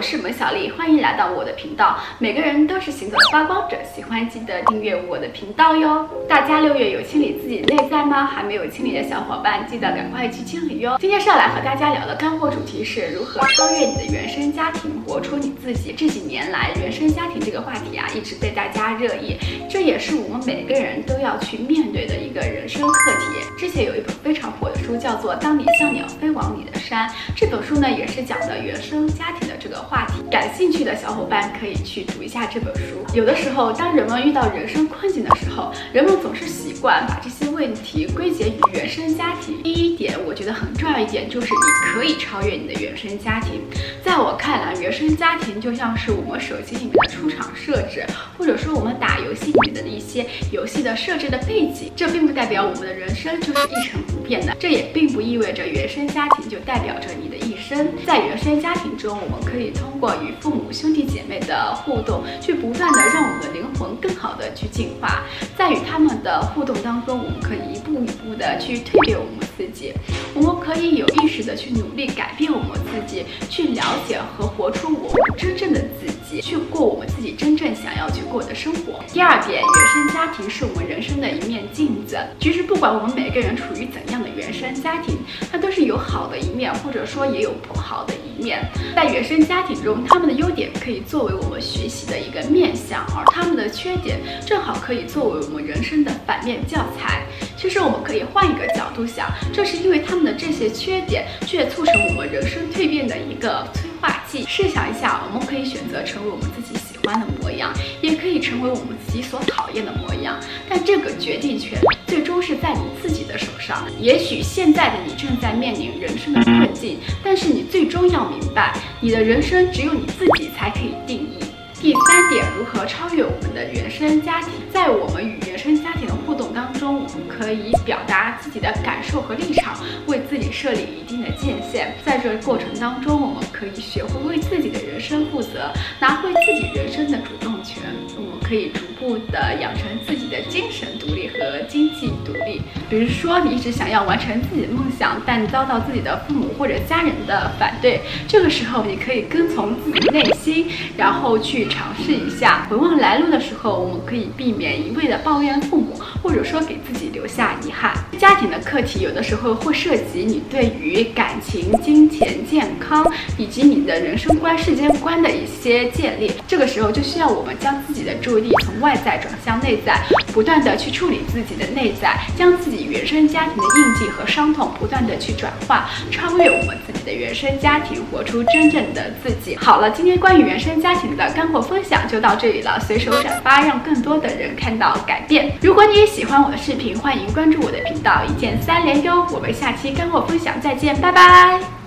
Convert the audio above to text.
我是萌小丽，欢迎来到我的频道。每个人都是行走的发光者，喜欢记得订阅我的频道哟。大家六月有清理自己内在吗？还没有清理的小伙伴，记得赶快去清理哟。今天是要来和大家聊的干货主题是如何超越你的原生家庭，活出你自己。这几年来，原生家庭这个话题啊，一直被大家热议，这也是我们每个人都要去面对的一个人生课题。之前有一本非常火的书，叫做《当你像鸟飞往你的山》，这本书呢，也是讲的原生家庭的这个话题。感兴趣的小伙伴可以去读一下这本书。有的时候，当人们遇到人生困境的时候，人们总是习惯把这些问题归结于原生家庭。第一点，我觉得很重要一点就是你可以超越你的原生家庭。在我看来，原生家庭就像是我们手机里面的出厂设置，或者说我们打游戏里面的一些游戏的设置的背景。这并不代表我们的人生就是一成不变的，这也并不意味着原生家庭就代表着你的一生。在原生家庭中，我们可以通过与父母、兄弟姐妹的互动，去不断的让我们的灵魂更好的去进化。在与他们的互动当中，我们可以一步的去蜕变我们自己。我们可以有意识的去努力改变我们自己，去了解和活出我们真正的自己，去过我们自己真正想要去过的生活。第二点，原生家庭是我们人生的一面镜子。其实不管我们每个人处于怎样的原生家庭，它都是有好的一面，或者说也有不好的一面。在原生家庭中，他们的优点可以作为我们学习的一个面向，而他们的缺点正好可以作为我们人生的反面教材。其实我们可以换一个角度想，正是因为他们的这些缺点，却促成我们人生蜕变的一个催化剂。试想一下，我们可以选择成为我们自己喜欢的模样，也可以成为我们自己所讨厌的模样。但这个决定权最终是在你自己的手上。也许现在的你正在面临人生的困境，但是你最终要明白，你的人生只有你自己才可以定义。第三点，如何超越我们的原生家庭？在我们与原生家庭的互动当中，我们可以表达自己的感受和立场，为自己设立一定的界限。在这过程当中，我们可以学会为自己的人生负责，拿回自己人生的主动权。我们可以逐步的养成自己的精神独立和经济独立。比如说，你一直想要完成自己的梦想，但遭到自己的父母或者家人的反对，这个时候你可以跟从自己内心，然后去。尝试一下回望来路的时候，我们可以避免一味的抱怨父母，或者说给自己留下遗憾。家庭的课题有的时候会涉及你对于感情、金钱、健康以及你的人生观、世界观的一些建立。这个时候就需要我们将自己的注意力从外在转向内在，不断的去处理自己的内在，将自己原生家庭的印记和伤痛不断的去转化，超越我们自己的原生家庭，活出真正的自己。好了，今天关于原生家庭的干货。分享就到这里了，随手转发，让更多的人看到改变。如果你也喜欢我的视频，欢迎关注我的频道，一键三连哟！我们下期干货分享再见，拜拜。